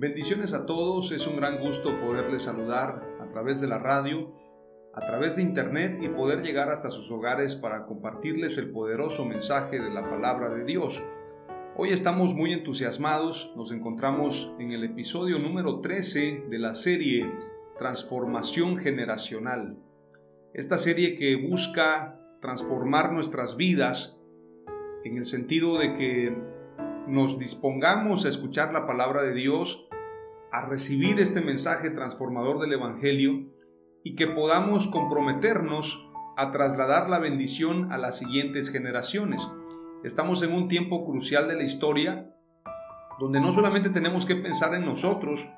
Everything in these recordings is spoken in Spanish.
Bendiciones a todos, es un gran gusto poderles saludar a través de la radio, a través de internet y poder llegar hasta sus hogares para compartirles el poderoso mensaje de la palabra de Dios. Hoy estamos muy entusiasmados, nos encontramos en el episodio número 13 de la serie Transformación Generacional. Esta serie que busca transformar nuestras vidas en el sentido de que nos dispongamos a escuchar la palabra de Dios, a recibir este mensaje transformador del Evangelio y que podamos comprometernos a trasladar la bendición a las siguientes generaciones. Estamos en un tiempo crucial de la historia donde no solamente tenemos que pensar en nosotros,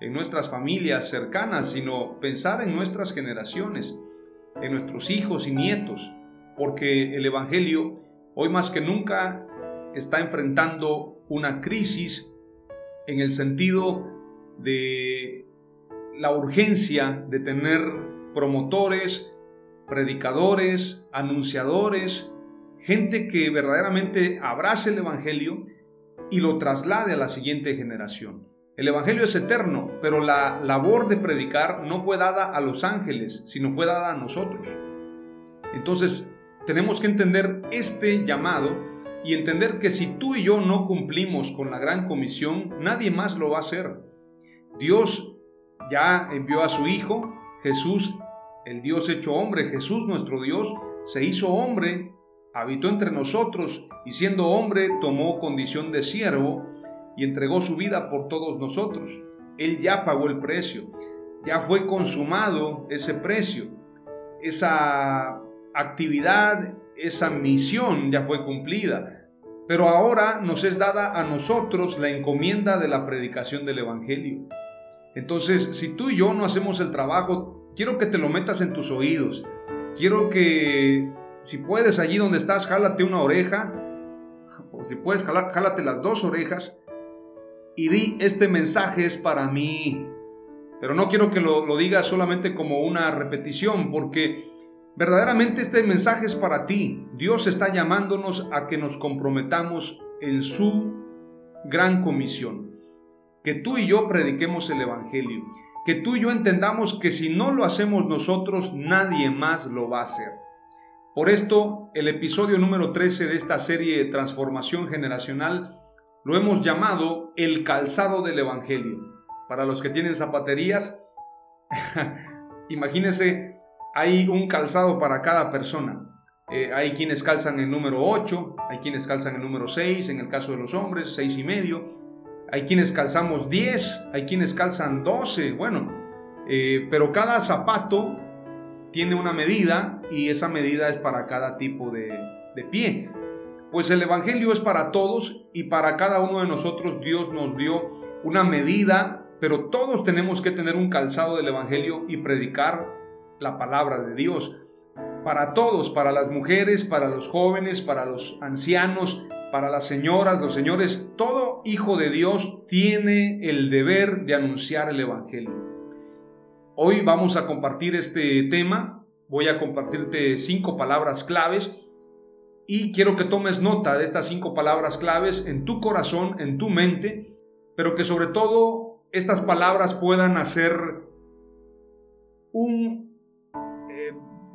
en nuestras familias cercanas, sino pensar en nuestras generaciones, en nuestros hijos y nietos, porque el Evangelio hoy más que nunca está enfrentando una crisis en el sentido de la urgencia de tener promotores, predicadores, anunciadores, gente que verdaderamente abrace el Evangelio y lo traslade a la siguiente generación. El Evangelio es eterno, pero la labor de predicar no fue dada a los ángeles, sino fue dada a nosotros. Entonces, tenemos que entender este llamado y entender que si tú y yo no cumplimos con la gran comisión, nadie más lo va a hacer. Dios ya envió a su Hijo, Jesús, el Dios hecho hombre, Jesús nuestro Dios, se hizo hombre, habitó entre nosotros y siendo hombre tomó condición de siervo y entregó su vida por todos nosotros. Él ya pagó el precio, ya fue consumado ese precio, esa actividad, esa misión ya fue cumplida. Pero ahora nos es dada a nosotros la encomienda de la predicación del Evangelio. Entonces, si tú y yo no hacemos el trabajo, quiero que te lo metas en tus oídos. Quiero que, si puedes, allí donde estás, jálate una oreja. O si puedes, jálate las dos orejas. Y di, este mensaje es para mí. Pero no quiero que lo, lo digas solamente como una repetición, porque Verdaderamente este mensaje es para ti. Dios está llamándonos a que nos comprometamos en su gran comisión. Que tú y yo prediquemos el Evangelio. Que tú y yo entendamos que si no lo hacemos nosotros, nadie más lo va a hacer. Por esto, el episodio número 13 de esta serie de Transformación Generacional lo hemos llamado el calzado del Evangelio. Para los que tienen zapaterías, imagínense hay un calzado para cada persona. Eh, hay quienes calzan el número 8, hay quienes calzan el número 6, en el caso de los hombres, 6 y medio. Hay quienes calzamos 10, hay quienes calzan 12, bueno, eh, pero cada zapato tiene una medida y esa medida es para cada tipo de, de pie. Pues el Evangelio es para todos y para cada uno de nosotros Dios nos dio una medida, pero todos tenemos que tener un calzado del Evangelio y predicar la palabra de Dios. Para todos, para las mujeres, para los jóvenes, para los ancianos, para las señoras, los señores, todo hijo de Dios tiene el deber de anunciar el Evangelio. Hoy vamos a compartir este tema, voy a compartirte cinco palabras claves y quiero que tomes nota de estas cinco palabras claves en tu corazón, en tu mente, pero que sobre todo estas palabras puedan hacer un,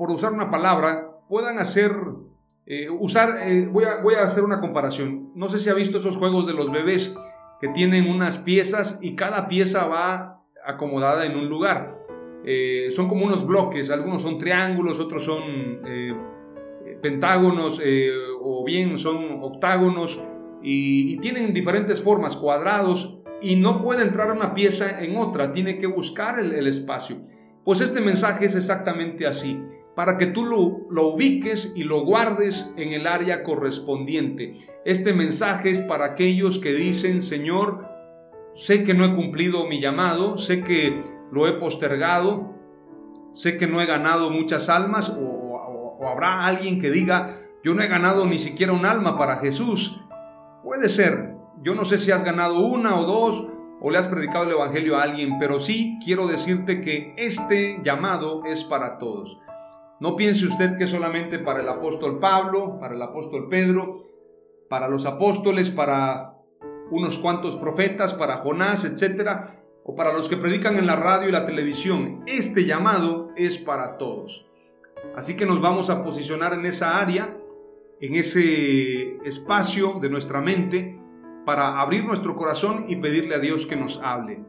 por usar una palabra, puedan hacer, eh, usar, eh, voy, a, voy a hacer una comparación. No sé si ha visto esos juegos de los bebés que tienen unas piezas y cada pieza va acomodada en un lugar. son como unos bloques, algunos son triángulos, otros son pentágonos o bien son octágonos y, tienen diferentes formas, cuadrados, y no puede entrar una pieza en otra, tiene que buscar el, espacio. Pues este mensaje es exactamente así, para que tú lo, ubiques y lo guardes en el área correspondiente. Este mensaje es para aquellos que dicen, Señor, sé que no he cumplido mi llamado, sé que lo he postergado, sé que no he ganado muchas almas, o, o habrá alguien que diga, yo no he ganado ni siquiera un alma para Jesús, Puede ser. Yo no sé si has ganado una o dos o le has predicado el Evangelio a alguien, pero sí quiero decirte que este llamado es para todos. No piense usted que solamente para el apóstol Pablo, para el apóstol Pedro, para los apóstoles, para unos cuantos profetas, para Jonás, etcétera, o para los que predican en la radio y la televisión. Este llamado es para todos. Así que nos vamos a posicionar en esa área en ese espacio de nuestra mente para abrir nuestro corazón y pedirle a Dios que nos hable.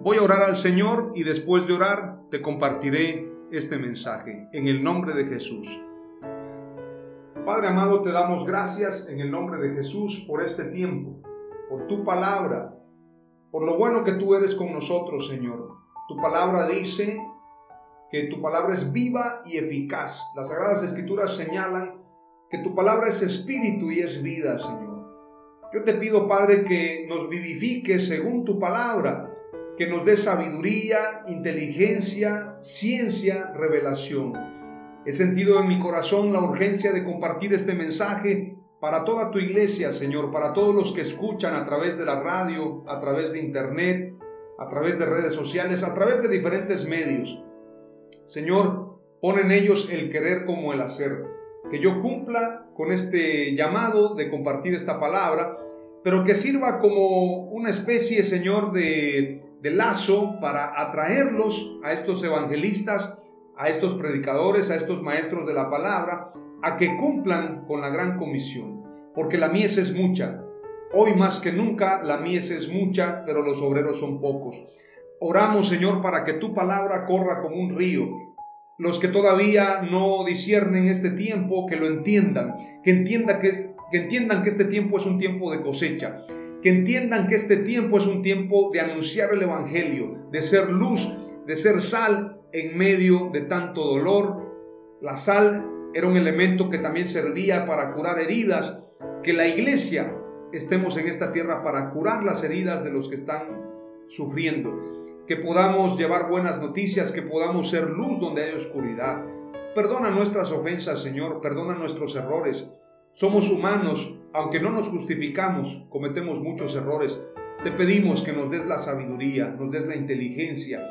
Voy a orar al Señor y después de orar te compartiré este mensaje en el nombre de Jesús. Padre amado, te damos gracias en el nombre de Jesús por este tiempo, por tu palabra, por lo bueno que tú eres con nosotros, Señor. Tu palabra dice que tu palabra es viva y eficaz. Las sagradas escrituras señalan que tu palabra es espíritu y es vida, Señor. Yo te pido, Padre, que nos vivifiques según tu palabra, que nos dé sabiduría, inteligencia, ciencia, revelación. He sentido en mi corazón la urgencia de compartir este mensaje para toda tu iglesia, Señor, para todos los que escuchan a través de la radio, a través de internet, a través de redes sociales, a través de diferentes medios. Señor, pon en ellos el querer como el hacer que yo cumpla con este llamado de compartir esta palabra, pero que sirva como una especie, Señor, de, de lazo para atraerlos a estos evangelistas, a estos predicadores, a estos maestros de la palabra, a que cumplan con la gran comisión, porque la mies es mucha. Hoy más que nunca la mies es mucha, pero los obreros son pocos. Oramos, Señor, para que tu palabra corra como un río, los que todavía no disciernen este tiempo, que lo entiendan, que, entienda que, entiendan que este tiempo es un tiempo de cosecha, que entiendan que este tiempo es un tiempo de anunciar el Evangelio, de ser luz, de ser sal en medio de tanto dolor. La sal era un elemento que también servía para curar heridas, que la iglesia estemos en esta tierra para curar las heridas de los que están sufriendo que podamos llevar buenas noticias, que podamos ser luz donde hay oscuridad. Perdona nuestras ofensas, Señor, perdona nuestros errores. Somos humanos, aunque no nos justificamos, cometemos muchos errores. Te pedimos que nos des la sabiduría, nos des la inteligencia,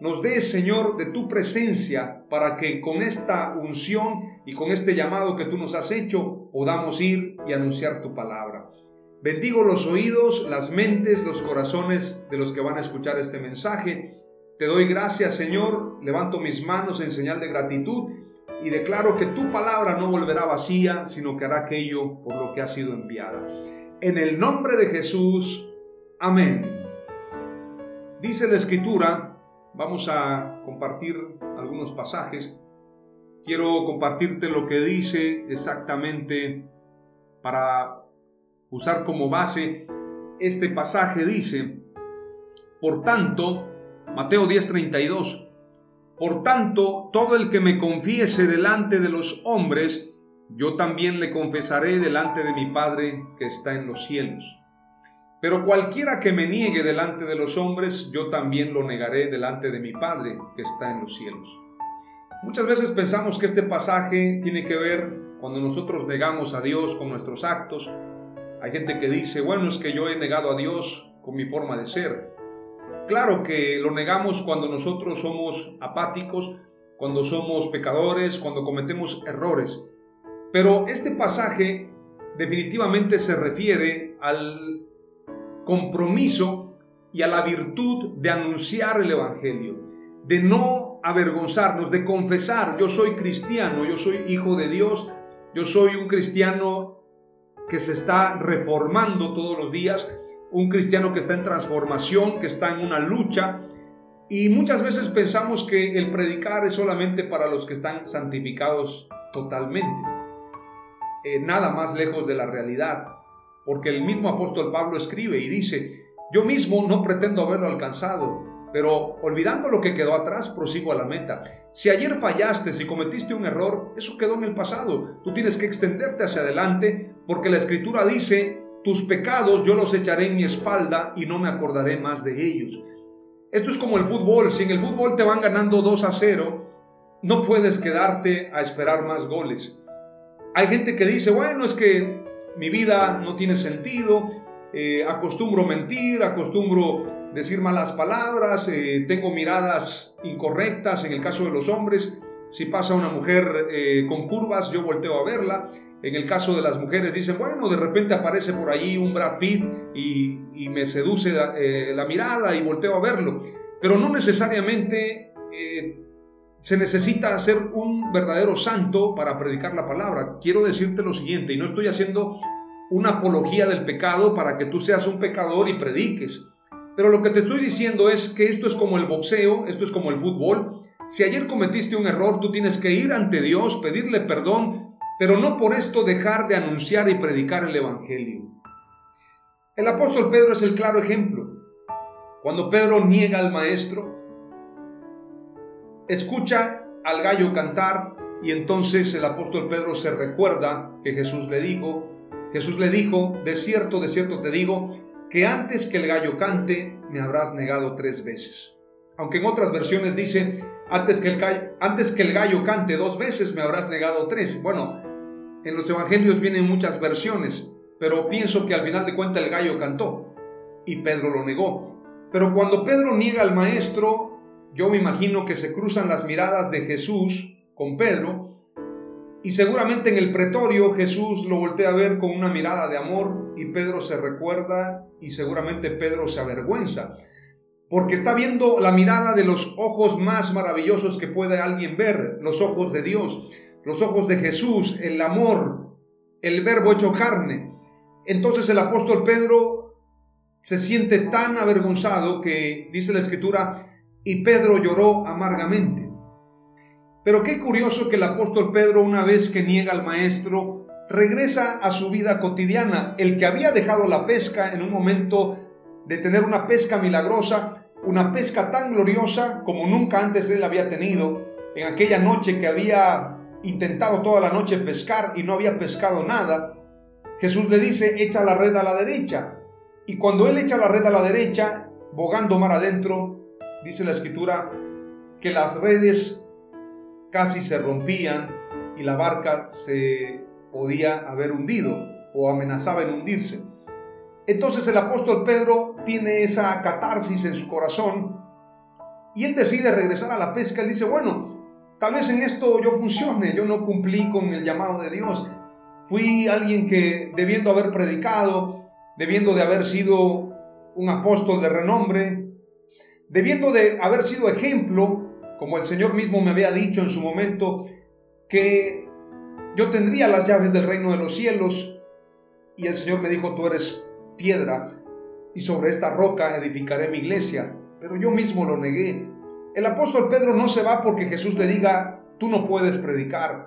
nos des, Señor, de tu presencia para que con esta unción y con este llamado que tú nos has hecho podamos ir y anunciar tu palabra. Bendigo los oídos, las mentes, los corazones de los que van a escuchar este mensaje. Te doy gracias, Señor. Levanto mis manos en señal de gratitud y declaro que tu palabra no volverá vacía, sino que hará aquello por lo que ha sido enviada. En el nombre de Jesús. Amén. Dice la escritura, vamos a compartir algunos pasajes. Quiero compartirte lo que dice exactamente para usar como base este pasaje dice, por tanto, Mateo 10:32, por tanto, todo el que me confiese delante de los hombres, yo también le confesaré delante de mi Padre que está en los cielos. Pero cualquiera que me niegue delante de los hombres, yo también lo negaré delante de mi Padre que está en los cielos. Muchas veces pensamos que este pasaje tiene que ver cuando nosotros negamos a Dios con nuestros actos, hay gente que dice, bueno, es que yo he negado a Dios con mi forma de ser. Claro que lo negamos cuando nosotros somos apáticos, cuando somos pecadores, cuando cometemos errores. Pero este pasaje definitivamente se refiere al compromiso y a la virtud de anunciar el Evangelio, de no avergonzarnos, de confesar, yo soy cristiano, yo soy hijo de Dios, yo soy un cristiano que se está reformando todos los días, un cristiano que está en transformación, que está en una lucha. Y muchas veces pensamos que el predicar es solamente para los que están santificados totalmente. Eh, nada más lejos de la realidad. Porque el mismo apóstol Pablo escribe y dice, yo mismo no pretendo haberlo alcanzado, pero olvidando lo que quedó atrás, prosigo a la meta. Si ayer fallaste, si cometiste un error, eso quedó en el pasado. Tú tienes que extenderte hacia adelante porque la escritura dice, tus pecados yo los echaré en mi espalda y no me acordaré más de ellos. Esto es como el fútbol. Si en el fútbol te van ganando 2 a 0, no puedes quedarte a esperar más goles. Hay gente que dice, bueno, es que mi vida no tiene sentido, eh, acostumbro mentir, acostumbro decir malas palabras, eh, tengo miradas incorrectas en el caso de los hombres. Si pasa una mujer eh, con curvas, yo volteo a verla. En el caso de las mujeres dicen, bueno, de repente aparece por ahí un Brad Pitt y, me seduce la, mirada y volteo a verlo. Pero no necesariamente se necesita ser un verdadero santo para predicar la palabra. Quiero decirte lo siguiente, y no estoy haciendo una apología del pecado para que tú seas un pecador y prediques. Pero lo que te estoy diciendo es que esto es como el boxeo, esto es como el fútbol. Si ayer cometiste un error, tú tienes que ir ante Dios, pedirle perdón, pero no por esto dejar de anunciar y predicar el Evangelio. El apóstol Pedro es el claro ejemplo. Cuando Pedro niega al maestro, escucha al gallo cantar y entonces el apóstol Pedro se recuerda que Jesús le dijo, Jesús le dijo, de cierto, de cierto te digo, que antes que el gallo cante me habrás negado tres veces. Aunque en otras versiones dice, antes que el antes que el gallo cante dos veces me habrás negado tres. Bueno, en los evangelios vienen muchas versiones, pero pienso que al final de cuentas el gallo cantó y Pedro lo negó. Pero cuando Pedro niega al maestro, yo me imagino que se cruzan las miradas de Jesús con Pedro y seguramente en el pretorio Jesús lo voltea a ver con una mirada de amor y Pedro se recuerda y seguramente Pedro se avergüenza porque está viendo la mirada de los ojos más maravillosos que puede alguien ver, los ojos de Dios, los ojos de Jesús, el amor, el verbo hecho carne. Entonces el apóstol Pedro se siente tan avergonzado que dice la escritura, y Pedro lloró amargamente. Pero qué curioso que el apóstol Pedro, una vez que niega al maestro, regresa a su vida cotidiana. El que había dejado la pesca en un momento de tener una pesca milagrosa, una pesca tan gloriosa como nunca antes él había tenido, en aquella noche que había intentado toda la noche pescar y no había pescado nada, Jesús le dice, echa la red a la derecha. Y cuando él echa la red a la derecha, bogando mar adentro, dice la escritura que las redes casi se rompían y la barca se podía haber hundido o amenazaba en hundirse. Entonces el apóstol Pedro tiene esa catarsis en su corazón y él decide regresar a la pesca. Él dice, bueno, tal vez en esto yo funcione, yo no cumplí con el llamado de Dios. Fui alguien que debiendo haber predicado, debiendo de haber sido un apóstol de renombre, debiendo de haber sido ejemplo, como el Señor mismo me había dicho en su momento, que yo tendría las llaves del reino de los cielos, y el Señor me dijo, tú eres piedra, y sobre esta roca edificaré mi iglesia, pero yo mismo lo negué. El apóstol Pedro no se va porque Jesús le diga, tú no puedes predicar.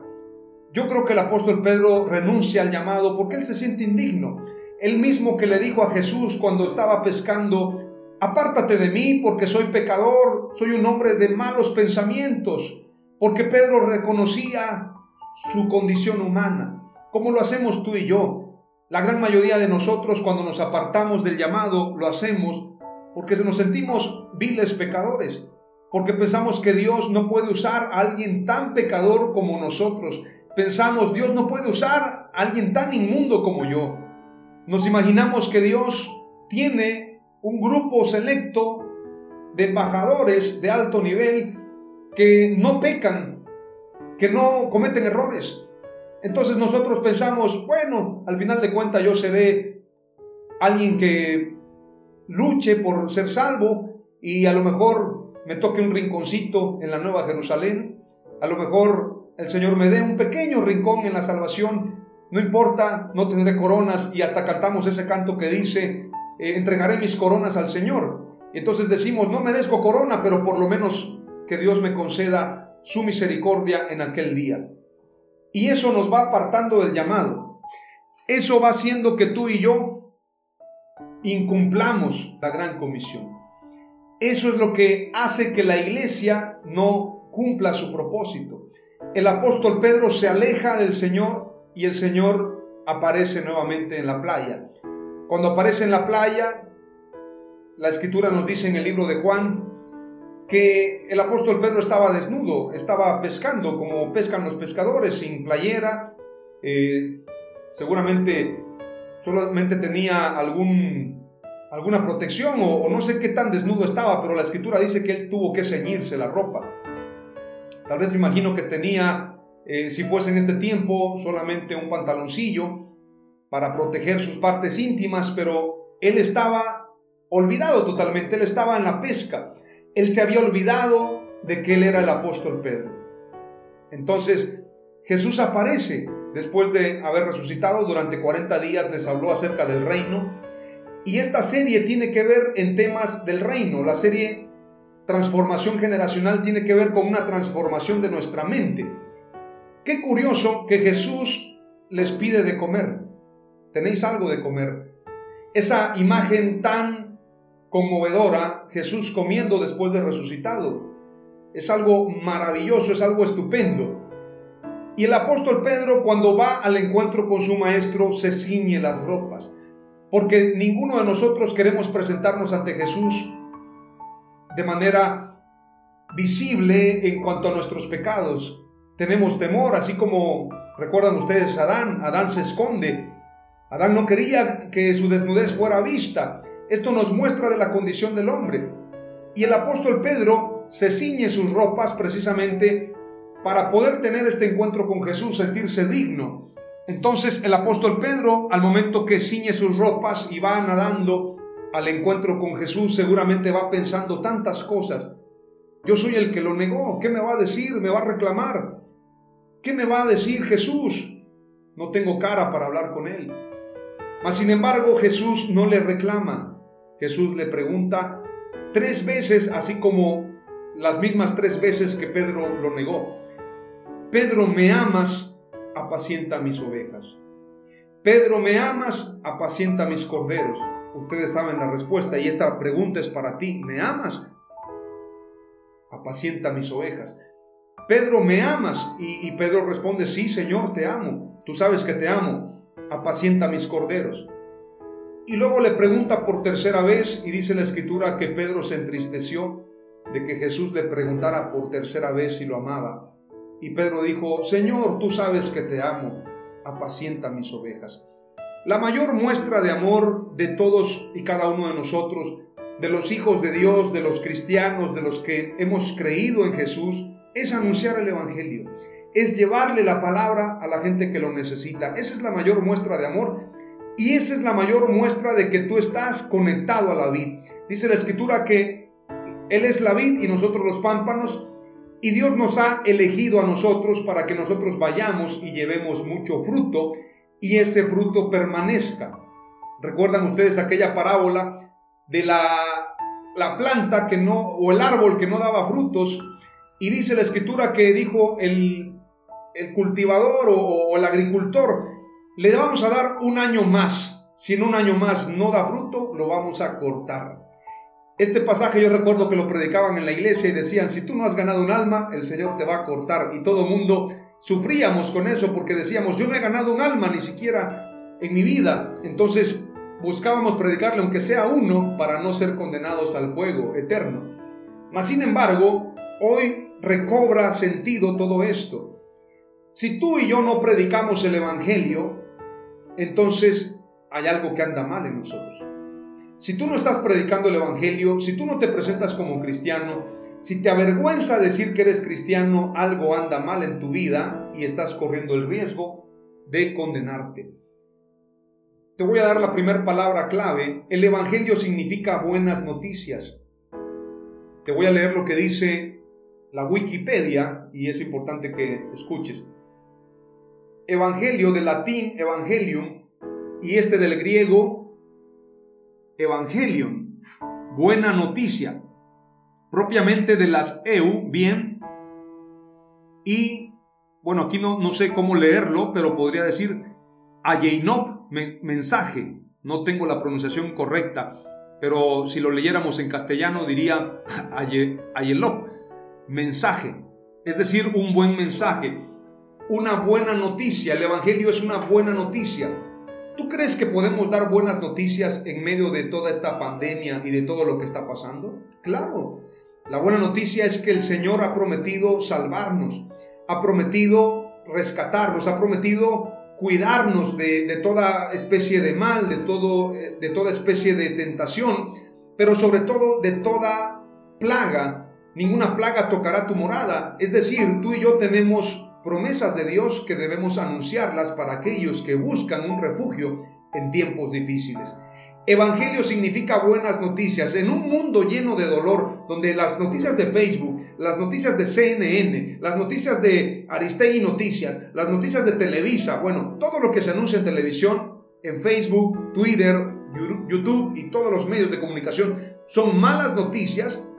Yo creo que el apóstol Pedro renuncia al llamado porque él se siente indigno. Él mismo que le dijo a Jesús cuando estaba pescando, Apártate de mí porque soy pecador, soy un hombre de malos pensamientos, porque Pedro reconocía su condición humana, como lo hacemos tú y yo. La gran mayoría de nosotros cuando nos apartamos del llamado lo hacemos porque nos sentimos viles pecadores, porque pensamos que Dios no puede usar a alguien tan pecador como nosotros. Pensamos, Dios no puede usar a alguien tan inmundo como yo. Nos imaginamos que Dios tiene un grupo selecto de embajadores de alto nivel que no pecan, que no cometen errores. Entonces nosotros pensamos, bueno, al final de cuentas yo seré alguien que luche por ser salvo y a lo mejor me toque un rinconcito en la Nueva Jerusalén, a lo mejor el Señor me dé un pequeño rincón en la salvación, no importa, no tendré coronas y hasta cantamos ese canto que dice, eh, entregaré mis coronas al Señor. Entonces decimos, no merezco corona, pero por lo menos que Dios me conceda su misericordia en aquel día. Y eso nos va apartando del llamado. Eso va haciendo que tú y yo incumplamos la gran comisión. Eso es lo que hace que la iglesia no cumpla su propósito. El apóstol Pedro se aleja del Señor y el Señor aparece nuevamente en la playa. Cuando aparece en la playa, la escritura nos dice en el libro de Juan que el apóstol Pedro estaba desnudo, estaba pescando como pescan los pescadores, sin playera, eh, seguramente solamente tenía algún, alguna protección o, no sé qué tan desnudo estaba, pero la escritura dice que él tuvo que ceñirse la ropa. Tal vez me imagino que tenía, eh, si fuese en este tiempo, solamente un pantaloncillo para proteger sus partes íntimas, pero él estaba olvidado totalmente, él estaba en la pesca él se había olvidado de que él era el apóstol Pedro. Entonces Jesús aparece después de haber resucitado durante 40 días, les habló acerca del reino. Y esta serie tiene que ver en temas del reino. La serie Transformación Generacional tiene que ver con una transformación de nuestra mente. Qué curioso que Jesús les pide de comer. Tenéis algo de comer. Esa imagen tan conmovedora Jesús comiendo después de resucitado. Es algo maravilloso, es algo estupendo. Y el apóstol Pedro cuando va al encuentro con su maestro se ciñe las ropas, porque ninguno de nosotros queremos presentarnos ante Jesús de manera visible en cuanto a nuestros pecados. Tenemos temor, así como recuerdan ustedes Adán, Adán se esconde. Adán no quería que su desnudez fuera vista. Esto nos muestra de la condición del hombre. Y el apóstol Pedro se ciñe sus ropas precisamente para poder tener este encuentro con Jesús, sentirse digno. Entonces el apóstol Pedro, al momento que ciñe sus ropas y va nadando al encuentro con Jesús, seguramente va pensando tantas cosas. Yo soy el que lo negó. ¿Qué me va a decir? ¿Me va a reclamar? ¿Qué me va a decir Jesús? No tengo cara para hablar con él. Mas sin embargo Jesús no le reclama. Jesús le pregunta tres veces, así como las mismas tres veces que Pedro lo negó. Pedro, ¿me amas? Apacienta mis ovejas. Pedro, ¿me amas? Apacienta mis corderos. Ustedes saben la respuesta y esta pregunta es para ti. ¿Me amas? Apacienta mis ovejas. Pedro, ¿me amas? Y, y Pedro responde, sí, Señor, te amo. Tú sabes que te amo. Apacienta mis corderos. Y luego le pregunta por tercera vez y dice la escritura que Pedro se entristeció de que Jesús le preguntara por tercera vez si lo amaba. Y Pedro dijo, Señor, tú sabes que te amo, apacienta mis ovejas. La mayor muestra de amor de todos y cada uno de nosotros, de los hijos de Dios, de los cristianos, de los que hemos creído en Jesús, es anunciar el Evangelio, es llevarle la palabra a la gente que lo necesita. Esa es la mayor muestra de amor y esa es la mayor muestra de que tú estás conectado a la vid. Dice la escritura que Él es la vid y nosotros los pámpanos. Y Dios nos ha elegido a nosotros para que nosotros vayamos y llevemos mucho fruto y ese fruto permanezca. ¿Recuerdan ustedes aquella parábola de la, la planta que no, o el árbol que no daba frutos? Y dice la escritura que dijo el, el cultivador o, o el agricultor, le vamos a dar un año más. Si en un año más no da fruto, lo vamos a cortar. Este pasaje yo recuerdo que lo predicaban en la iglesia y decían, si tú no has ganado un alma, el Señor te va a cortar. Y todo mundo sufríamos con eso porque decíamos, yo no he ganado un alma ni siquiera en mi vida. Entonces buscábamos predicarle aunque sea uno para no ser condenados al fuego eterno. Mas sin embargo, hoy recobra sentido todo esto. Si tú y yo no predicamos el Evangelio, entonces hay algo que anda mal en nosotros. Si tú no estás predicando el Evangelio, si tú no te presentas como cristiano, si te avergüenza decir que eres cristiano, algo anda mal en tu vida y estás corriendo el riesgo de condenarte. te voy a dar la primera palabra clave. El Evangelio significa buenas noticias. Te voy a leer lo que dice la Wikipedia y es importante que escuches. Evangelio de latín, evangelium, y este del griego, evangelion, buena noticia, propiamente de las EU, bien, y bueno, aquí no, no sé cómo leerlo, pero podría decir Ayeinop, mensaje, no tengo la pronunciación correcta, pero si lo leyéramos en castellano diría Ayelop, mensaje, es decir, un buen mensaje, una buena noticia, el Evangelio es una buena noticia. ¿Tú crees que podemos dar buenas noticias en medio de toda esta pandemia y de todo lo que está pasando? Claro, la buena noticia es que el Señor ha prometido salvarnos, ha prometido rescatarnos, ha prometido cuidarnos de, toda especie de mal, de, todo, de toda especie de tentación, pero sobre todo de toda plaga. Ninguna plaga tocará tu morada. Es decir, tú y yo tenemos promesas de Dios que debemos anunciarlas para aquellos que buscan un refugio en tiempos difíciles. Evangelio significa buenas noticias. En un mundo lleno de dolor, donde las noticias de Facebook, las noticias de CNN, las noticias de Aristegui Noticias, las noticias de Televisa, bueno, todo lo que se anuncia en televisión, en Facebook, Twitter, YouTube y todos los medios de comunicación son malas noticias.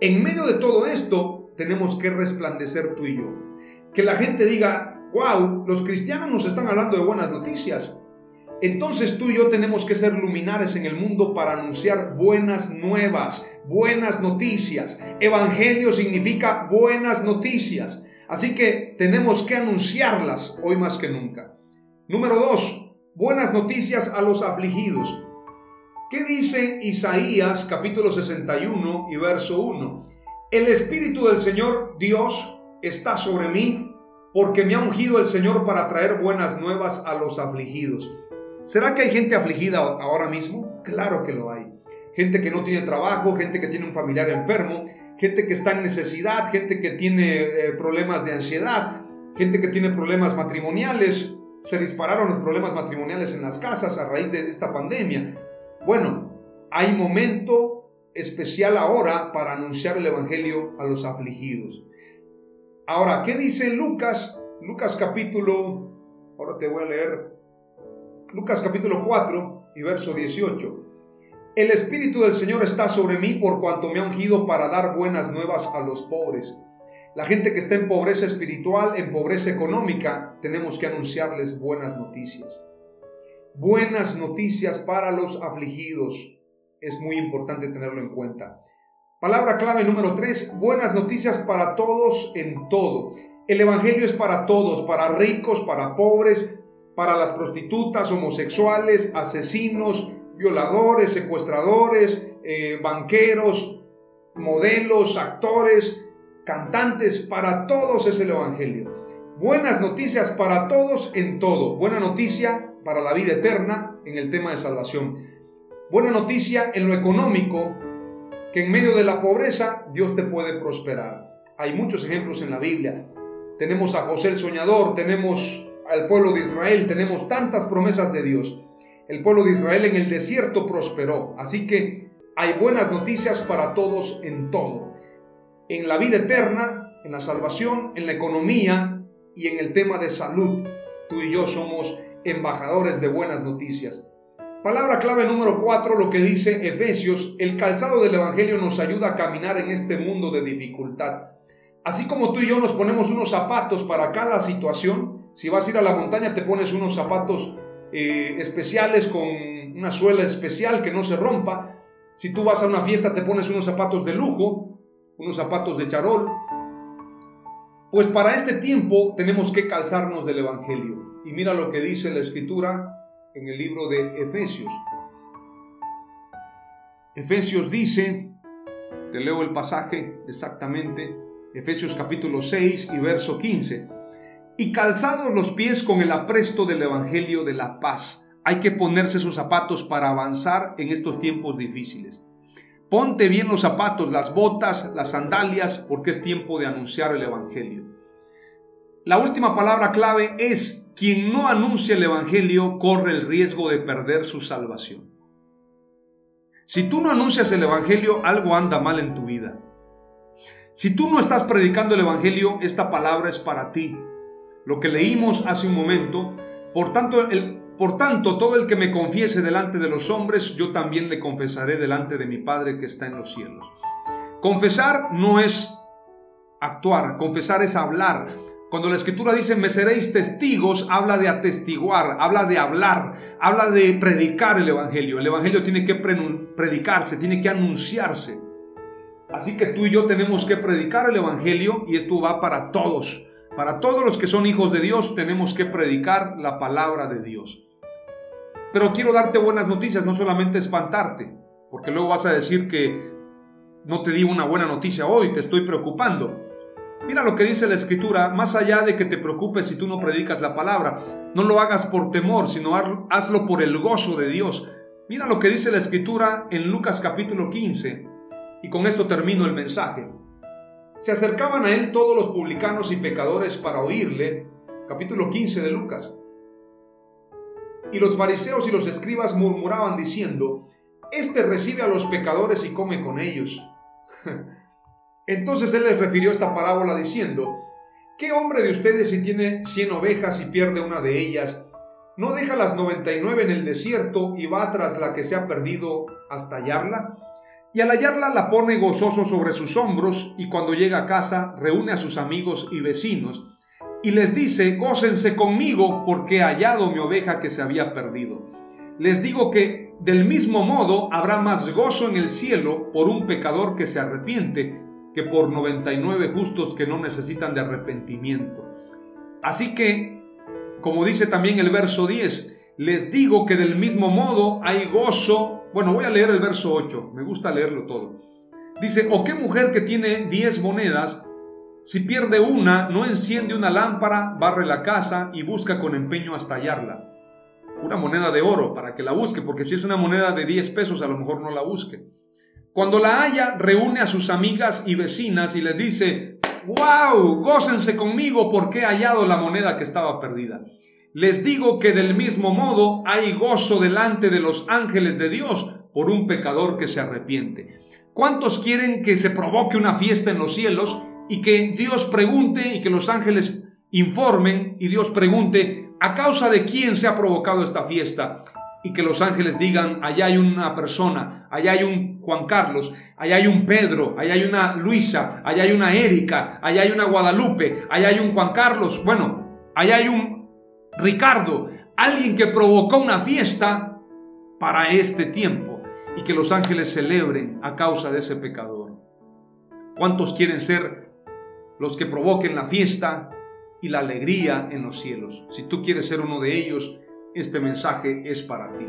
En medio de todo esto, tenemos que resplandecer tú y yo. Que la gente diga, wow, los cristianos nos están hablando de buenas noticias. Entonces tú y yo tenemos que ser luminares en el mundo para anunciar buenas nuevas, buenas noticias. Evangelio significa buenas noticias. Así que tenemos que anunciarlas hoy más que nunca. Número dos, buenas noticias a los afligidos. ¿Qué dice Isaías capítulo 61 y verso 1? El Espíritu del Señor Dios está sobre mí porque me ha ungido el Señor para traer buenas nuevas a los afligidos. ¿Será que hay gente afligida ahora mismo? Claro que lo hay. Gente que no tiene trabajo, gente que tiene un familiar enfermo, gente que está en necesidad, gente que tiene eh, problemas de ansiedad, gente que tiene problemas matrimoniales. Se dispararon los problemas matrimoniales en las casas a raíz de esta pandemia. Bueno, hay momento especial ahora para anunciar el Evangelio a los afligidos. Ahora, ¿qué dice Lucas? Lucas capítulo, ahora te voy a leer Lucas capítulo 4 y verso 18. El Espíritu del Señor está sobre mí por cuanto me ha ungido para dar buenas nuevas a los pobres. La gente que está en pobreza espiritual, en pobreza económica, tenemos que anunciarles buenas noticias. Buenas noticias para los afligidos. Es muy importante tenerlo en cuenta. Palabra clave número 3. Buenas noticias para todos en todo. El Evangelio es para todos, para ricos, para pobres, para las prostitutas, homosexuales, asesinos, violadores, secuestradores, eh, banqueros, modelos, actores, cantantes, para todos es el Evangelio. Buenas noticias para todos en todo. Buena noticia para la vida eterna en el tema de salvación. Buena noticia en lo económico, que en medio de la pobreza Dios te puede prosperar. Hay muchos ejemplos en la Biblia. Tenemos a José el Soñador, tenemos al pueblo de Israel, tenemos tantas promesas de Dios. El pueblo de Israel en el desierto prosperó, así que hay buenas noticias para todos en todo. En la vida eterna, en la salvación, en la economía y en el tema de salud. Tú y yo somos embajadores de buenas noticias. Palabra clave número 4, lo que dice Efesios, el calzado del Evangelio nos ayuda a caminar en este mundo de dificultad. Así como tú y yo nos ponemos unos zapatos para cada situación, si vas a ir a la montaña te pones unos zapatos eh, especiales con una suela especial que no se rompa. Si tú vas a una fiesta te pones unos zapatos de lujo, unos zapatos de charol. Pues para este tiempo tenemos que calzarnos del Evangelio. Y mira lo que dice la escritura en el libro de Efesios. Efesios dice, te leo el pasaje exactamente, Efesios capítulo 6 y verso 15 y calzados los pies con el apresto del Evangelio de la paz. Hay que ponerse sus zapatos para avanzar en estos tiempos difíciles. Ponte bien los zapatos, las botas, las sandalias, porque es tiempo de anunciar el Evangelio. La última palabra clave es quien no anuncia el Evangelio corre el riesgo de perder su salvación. Si tú no anuncias el Evangelio, algo anda mal en tu vida. Si tú no estás predicando el Evangelio, esta palabra es para ti. Lo que leímos hace un momento, por tanto, por tanto, todo el que me confiese delante de los hombres, yo también le confesaré delante de mi Padre que está en los cielos. Confesar no es actuar, confesar es hablar. Cuando la escritura dice, me seréis testigos, habla de atestiguar, habla de hablar, habla de predicar el Evangelio. El Evangelio tiene que predicarse, tiene que anunciarse. Así que tú y yo tenemos que predicar el Evangelio y esto va para todos. Para todos los que son hijos de Dios tenemos que predicar la palabra de Dios. Pero quiero darte buenas noticias, no solamente espantarte, porque luego vas a decir que no te digo una buena noticia hoy, te estoy preocupando. Mira lo que dice la escritura, más allá de que te preocupes si tú no predicas la palabra, no lo hagas por temor, sino hazlo por el gozo de Dios. Mira lo que dice la escritura en Lucas capítulo 15, y con esto termino el mensaje. Se acercaban a él todos los publicanos y pecadores para oírle, capítulo 15 de Lucas. Y los fariseos y los escribas murmuraban diciendo, Este recibe a los pecadores y come con ellos. Entonces él les refirió esta parábola diciendo, ¿qué hombre de ustedes si tiene cien ovejas y pierde una de ellas, no deja las noventa y nueve en el desierto y va tras la que se ha perdido hasta hallarla? Y al hallarla la pone gozoso sobre sus hombros y cuando llega a casa reúne a sus amigos y vecinos y les dice, gócense conmigo porque he hallado mi oveja que se había perdido. Les digo que del mismo modo habrá más gozo en el cielo por un pecador que se arrepiente que por 99 justos que no necesitan de arrepentimiento. Así que, como dice también el verso 10, les digo que del mismo modo hay gozo. Bueno, voy a leer el verso 8, me gusta leerlo todo. Dice, o qué mujer que tiene 10 monedas, si pierde una, no enciende una lámpara, barre la casa y busca con empeño hasta hallarla. Una moneda de oro para que la busque, porque si es una moneda de 10 pesos, a lo mejor no la busque. Cuando la haya, reúne a sus amigas y vecinas y les dice, wow, gócense conmigo porque he hallado la moneda que estaba perdida. Les digo que del mismo modo hay gozo delante de los ángeles de Dios por un pecador que se arrepiente. ¿Cuántos quieren que se provoque una fiesta en los cielos y que Dios pregunte y que los ángeles informen y Dios pregunte a causa de quién se ha provocado esta fiesta? Y que los ángeles digan, allá hay una persona, allá hay un Juan Carlos, allá hay un Pedro, allá hay una Luisa, allá hay una Erika, allá hay una Guadalupe, allá hay un Juan Carlos, bueno, allá hay un Ricardo, alguien que provocó una fiesta para este tiempo y que los ángeles celebren a causa de ese pecador. ¿Cuántos quieren ser los que provoquen la fiesta y la alegría en los cielos? Si tú quieres ser uno de ellos, este mensaje es para ti.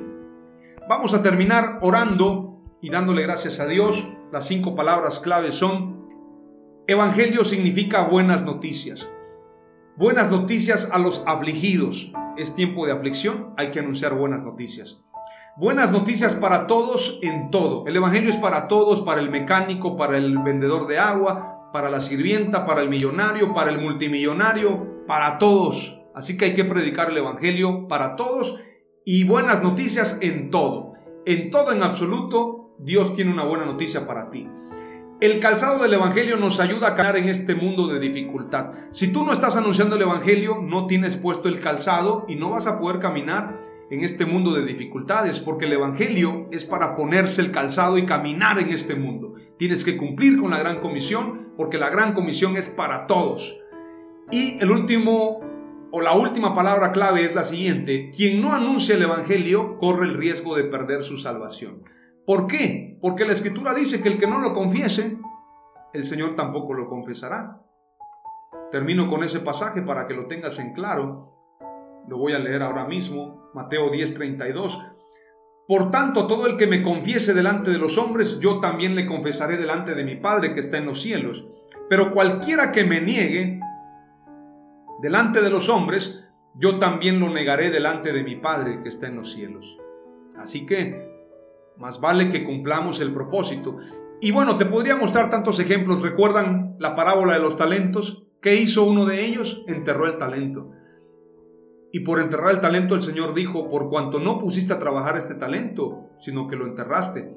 Vamos a terminar orando y dándole gracias a Dios. Las cinco palabras claves son, Evangelio significa buenas noticias. Buenas noticias a los afligidos. Es tiempo de aflicción, hay que anunciar buenas noticias. Buenas noticias para todos en todo. El Evangelio es para todos, para el mecánico, para el vendedor de agua, para la sirvienta, para el millonario, para el multimillonario, para todos. Así que hay que predicar el Evangelio para todos y buenas noticias en todo. En todo en absoluto, Dios tiene una buena noticia para ti. El calzado del Evangelio nos ayuda a caminar en este mundo de dificultad. Si tú no estás anunciando el Evangelio, no tienes puesto el calzado y no vas a poder caminar en este mundo de dificultades, porque el Evangelio es para ponerse el calzado y caminar en este mundo. Tienes que cumplir con la gran comisión, porque la gran comisión es para todos. Y el último o la última palabra clave es la siguiente, quien no anuncia el Evangelio corre el riesgo de perder su salvación. ¿Por qué? Porque la Escritura dice que el que no lo confiese, el Señor tampoco lo confesará. Termino con ese pasaje para que lo tengas en claro. Lo voy a leer ahora mismo, Mateo 10:32. Por tanto, todo el que me confiese delante de los hombres, yo también le confesaré delante de mi Padre que está en los cielos. Pero cualquiera que me niegue, delante de los hombres, yo también lo negaré delante de mi Padre que está en los cielos. Así que, más vale que cumplamos el propósito. Y bueno, te podría mostrar tantos ejemplos. ¿Recuerdan la parábola de los talentos? ¿Qué hizo uno de ellos? Enterró el talento. Y por enterrar el talento el Señor dijo, por cuanto no pusiste a trabajar este talento, sino que lo enterraste.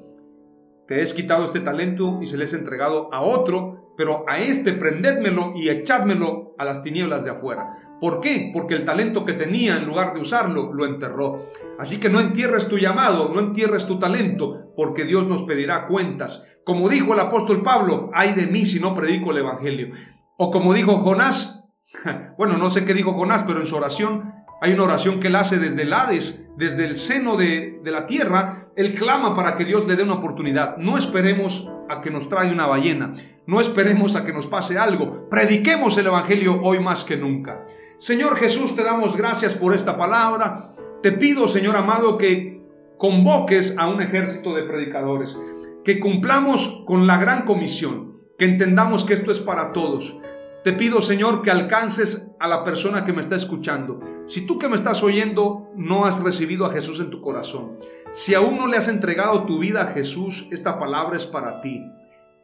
Te has quitado este talento y se le has entregado a otro, pero a este prendédmelo y echádmelo a las tinieblas de afuera. ¿Por qué? Porque el talento que tenía, en lugar de usarlo, lo enterró. Así que no entierres tu llamado, no entierres tu talento, porque Dios nos pedirá cuentas. Como dijo el apóstol Pablo, ay de mí si no predico el Evangelio. O como dijo Jonás, bueno, no sé qué dijo Jonás, pero en su oración, hay una oración que él hace desde el Hades, desde el seno de, la tierra. Él clama para que Dios le dé una oportunidad. No esperemos a que nos traiga una ballena. No esperemos a que nos pase algo. Prediquemos el Evangelio hoy más que nunca. Señor Jesús, te damos gracias por esta palabra. Te pido, Señor amado, que convoques a un ejército de predicadores. Que cumplamos con la gran comisión. Que entendamos que esto es para todos te pido, Señor, que alcances a la persona que me está escuchando. Si tú que me estás oyendo no has recibido a Jesús en tu corazón, si aún no le has entregado tu vida a Jesús, esta palabra es para ti.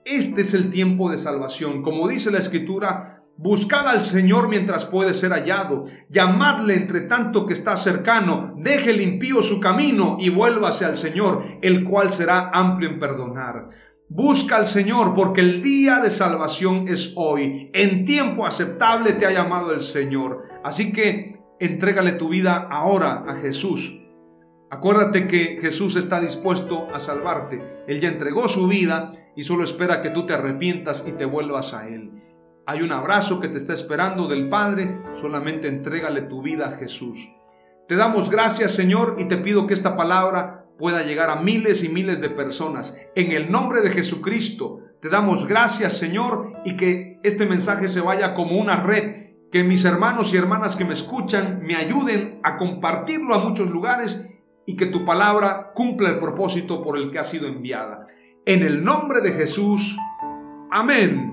Este es el tiempo de salvación. Como dice la Escritura, buscad al Señor mientras puede ser hallado, llamadle entre tanto que está cercano, deje el impío su camino y vuélvase al Señor, el cual será amplio en perdonar. Busca al Señor porque el día de salvación es hoy. En tiempo aceptable te ha llamado el Señor. Así que entrégale tu vida ahora a Jesús. Acuérdate que Jesús está dispuesto a salvarte. Él ya entregó su vida y solo espera que tú te arrepientas y te vuelvas a Él. Hay un abrazo que te está esperando del Padre. Solamente entrégale tu vida a Jesús. Te damos gracias Señor y te pido que esta palabra pueda llegar a miles y miles de personas. En el nombre de Jesucristo, te damos gracias, Señor, y que este mensaje se vaya como una red, que mis hermanos y hermanas que me escuchan me ayuden a compartirlo a muchos lugares y que tu palabra cumpla el propósito por el que ha sido enviada. En el nombre de Jesús, amén.